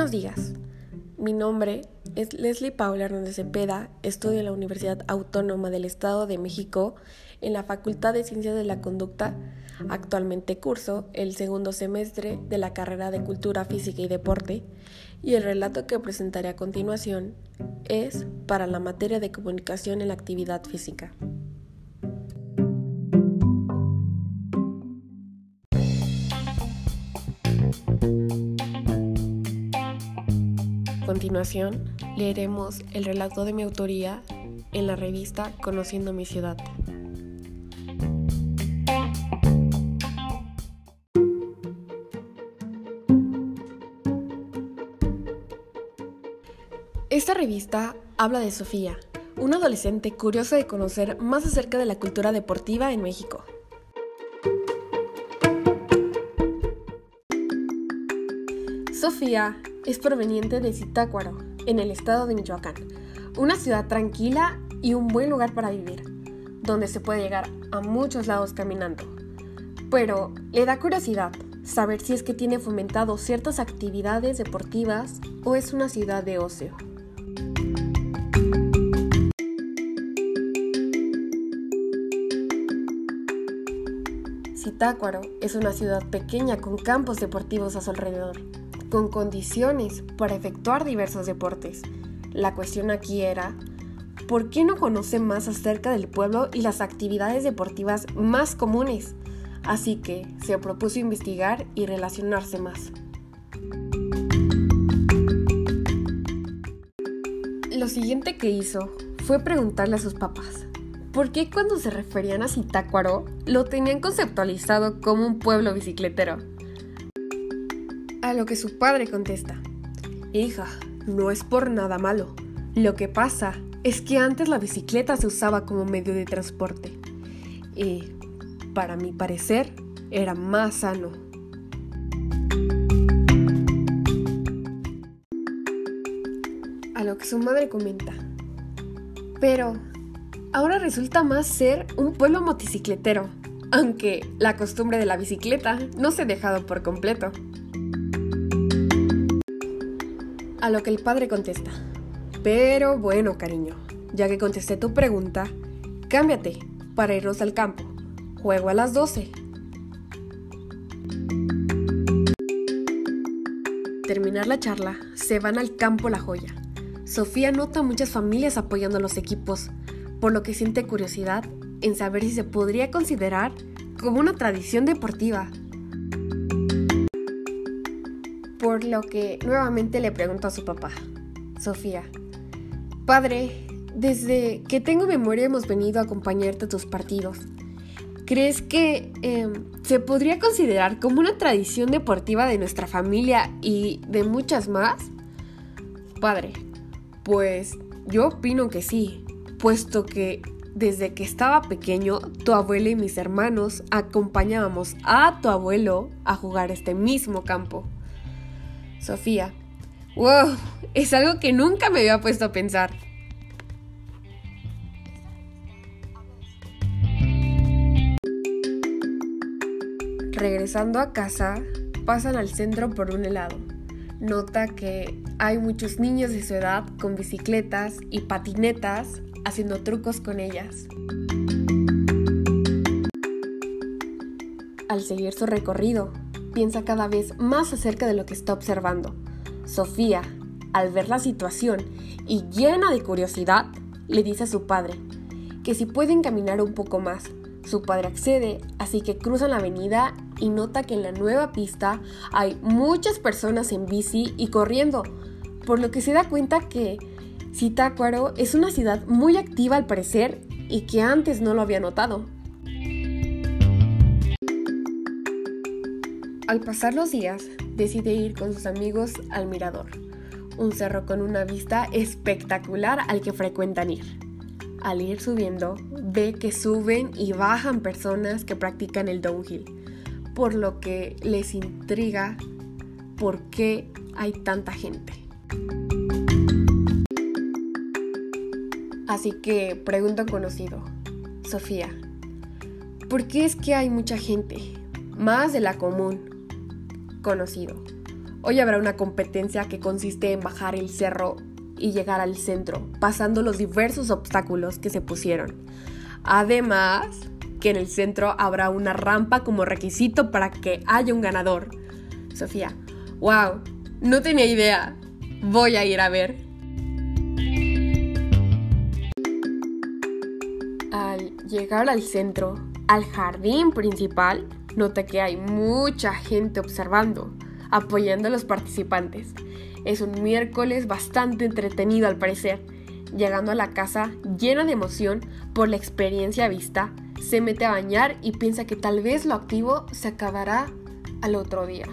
Buenos días. Mi nombre es Leslie Paula Hernández Cepeda, estudio en la Universidad Autónoma del Estado de México en la Facultad de Ciencias de la Conducta. Actualmente curso el segundo semestre de la carrera de Cultura Física y Deporte y el relato que presentaré a continuación es para la materia de comunicación en la actividad física. Continuación, leeremos el relato de mi autoría en la revista Conociendo mi ciudad. Esta revista habla de Sofía, una adolescente curiosa de conocer más acerca de la cultura deportiva en México. Sofía es proveniente de Zitácuaro, en el estado de Michoacán, una ciudad tranquila y un buen lugar para vivir, donde se puede llegar a muchos lados caminando. Pero le da curiosidad saber si es que tiene fomentado ciertas actividades deportivas o es una ciudad de ocio. Zitácuaro es una ciudad pequeña con campos deportivos a su alrededor con condiciones para efectuar diversos deportes. La cuestión aquí era, ¿por qué no conoce más acerca del pueblo y las actividades deportivas más comunes? Así que se propuso investigar y relacionarse más. Lo siguiente que hizo fue preguntarle a sus papás, ¿por qué cuando se referían a Zitácuaro lo tenían conceptualizado como un pueblo bicicletero? A lo que su padre contesta, Hija, no es por nada malo. Lo que pasa es que antes la bicicleta se usaba como medio de transporte. Y, para mi parecer, era más sano. A lo que su madre comenta, pero ahora resulta más ser un pueblo motocicletero, aunque la costumbre de la bicicleta no se ha dejado por completo. A lo que el padre contesta, pero bueno, cariño, ya que contesté tu pregunta, cámbiate para irnos al campo. Juego a las 12. Terminar la charla, se van al campo La Joya. Sofía nota muchas familias apoyando a los equipos, por lo que siente curiosidad en saber si se podría considerar como una tradición deportiva por lo que nuevamente le pregunto a su papá, Sofía, Padre, desde que tengo memoria hemos venido a acompañarte a tus partidos. ¿Crees que em, se podría considerar como una tradición deportiva de nuestra familia y de muchas más? Padre, pues yo opino que sí, puesto que desde que estaba pequeño, tu abuelo y mis hermanos acompañábamos a tu abuelo a jugar este mismo campo. Sofía. ¡Wow! Es algo que nunca me había puesto a pensar. Regresando a casa, pasan al centro por un helado. Nota que hay muchos niños de su edad con bicicletas y patinetas haciendo trucos con ellas. Al seguir su recorrido, piensa cada vez más acerca de lo que está observando. Sofía, al ver la situación y llena de curiosidad, le dice a su padre que si pueden caminar un poco más. Su padre accede, así que cruzan la avenida y nota que en la nueva pista hay muchas personas en bici y corriendo, por lo que se da cuenta que Zitácuaro es una ciudad muy activa al parecer y que antes no lo había notado. Al pasar los días, decide ir con sus amigos al mirador, un cerro con una vista espectacular al que frecuentan ir. Al ir subiendo, ve que suben y bajan personas que practican el downhill, por lo que les intriga por qué hay tanta gente. Así que pregunta un conocido, Sofía, ¿por qué es que hay mucha gente? Más de la común conocido. Hoy habrá una competencia que consiste en bajar el cerro y llegar al centro, pasando los diversos obstáculos que se pusieron. Además, que en el centro habrá una rampa como requisito para que haya un ganador. Sofía, wow, no tenía idea. Voy a ir a ver. Al llegar al centro, al jardín principal, nota que hay mucha gente observando, apoyando a los participantes. Es un miércoles bastante entretenido al parecer. Llegando a la casa llena de emoción por la experiencia vista, se mete a bañar y piensa que tal vez lo activo se acabará al otro día.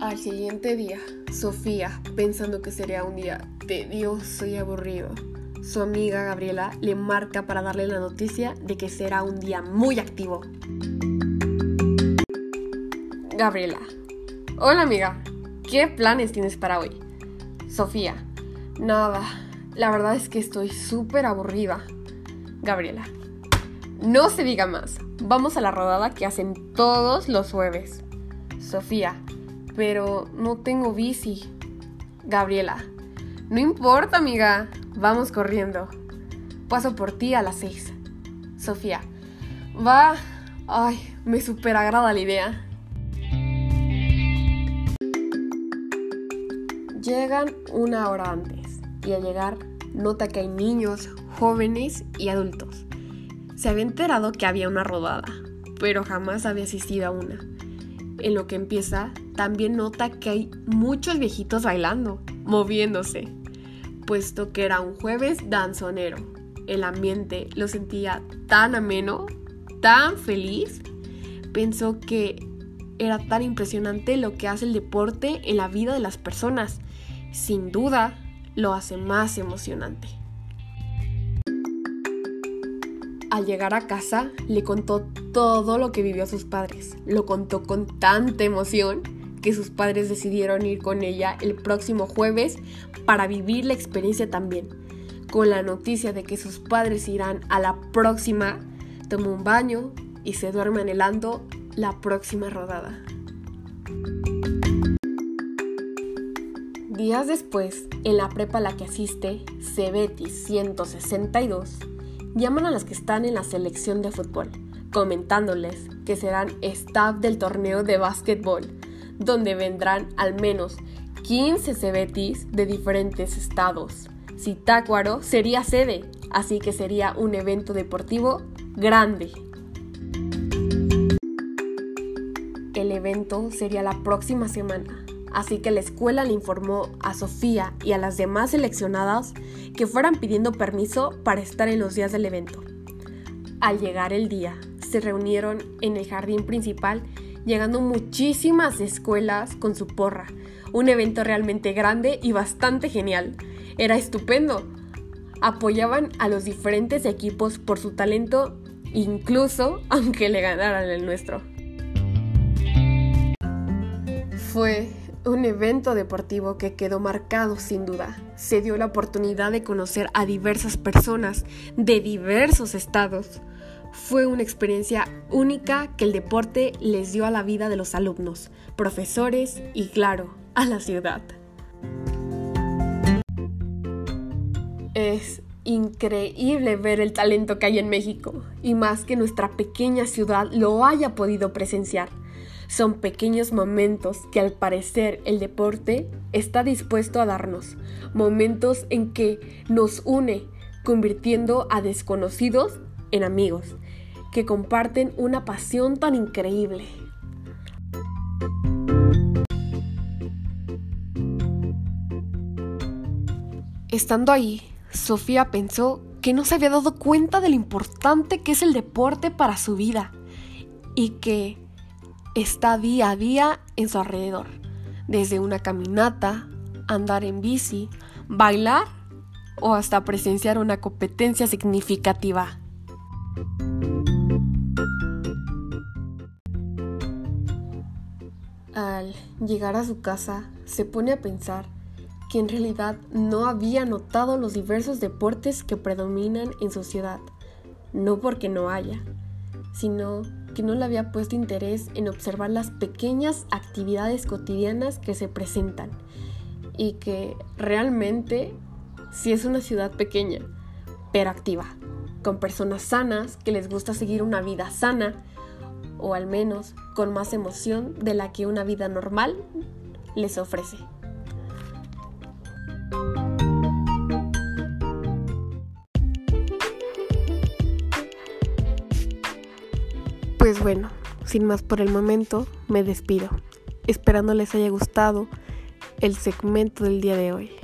Al siguiente día, Sofía, pensando que sería un día tedioso y aburrido, su amiga Gabriela le marca para darle la noticia de que será un día muy activo. Gabriela. Hola amiga, ¿qué planes tienes para hoy? Sofía. Nada, la verdad es que estoy súper aburrida. Gabriela. No se diga más, vamos a la rodada que hacen todos los jueves. Sofía. Pero no tengo bici. Gabriela. No importa, amiga. Vamos corriendo. Paso por ti a las seis. Sofía. Va. Ay, me super agrada la idea. Llegan una hora antes y al llegar nota que hay niños, jóvenes y adultos. Se había enterado que había una rodada, pero jamás había asistido a una. En lo que empieza, también nota que hay muchos viejitos bailando, moviéndose, puesto que era un jueves danzonero. El ambiente lo sentía tan ameno, tan feliz. Pensó que era tan impresionante lo que hace el deporte en la vida de las personas. Sin duda, lo hace más emocionante. Al llegar a casa, le contó todo lo que vivió a sus padres. Lo contó con tanta emoción que sus padres decidieron ir con ella el próximo jueves para vivir la experiencia también. Con la noticia de que sus padres irán a la próxima, tomó un baño y se duerme anhelando la próxima rodada. Días después, en la prepa a la que asiste, Cebetis 162, llaman a las que están en la selección de fútbol, comentándoles que serán staff del torneo de básquetbol, donde vendrán al menos 15 Cebetis de diferentes estados. Zitácuaro sería sede, así que sería un evento deportivo grande. El evento sería la próxima semana, así que la escuela le informó a Sofía y a las demás seleccionadas que fueran pidiendo permiso para estar en los días del evento. Al llegar el día, se reunieron en el jardín principal, llegando muchísimas escuelas con su porra. Un evento realmente grande y bastante genial. Era estupendo. Apoyaban a los diferentes equipos por su talento, incluso aunque le ganaran el nuestro. Fue un evento deportivo que quedó marcado sin duda. Se dio la oportunidad de conocer a diversas personas de diversos estados. Fue una experiencia única que el deporte les dio a la vida de los alumnos, profesores y claro, a la ciudad. Es increíble ver el talento que hay en México y más que nuestra pequeña ciudad lo haya podido presenciar. Son pequeños momentos que al parecer el deporte está dispuesto a darnos, momentos en que nos une, convirtiendo a desconocidos en amigos, que comparten una pasión tan increíble. Estando ahí, Sofía pensó que no se había dado cuenta de lo importante que es el deporte para su vida y que está día a día en su alrededor, desde una caminata, andar en bici, bailar o hasta presenciar una competencia significativa. Al llegar a su casa, se pone a pensar que en realidad no había notado los diversos deportes que predominan en su ciudad, no porque no haya, sino que no le había puesto interés en observar las pequeñas actividades cotidianas que se presentan y que realmente sí es una ciudad pequeña, pero activa, con personas sanas que les gusta seguir una vida sana o al menos con más emoción de la que una vida normal les ofrece. Pues bueno, sin más por el momento, me despido, esperando les haya gustado el segmento del día de hoy.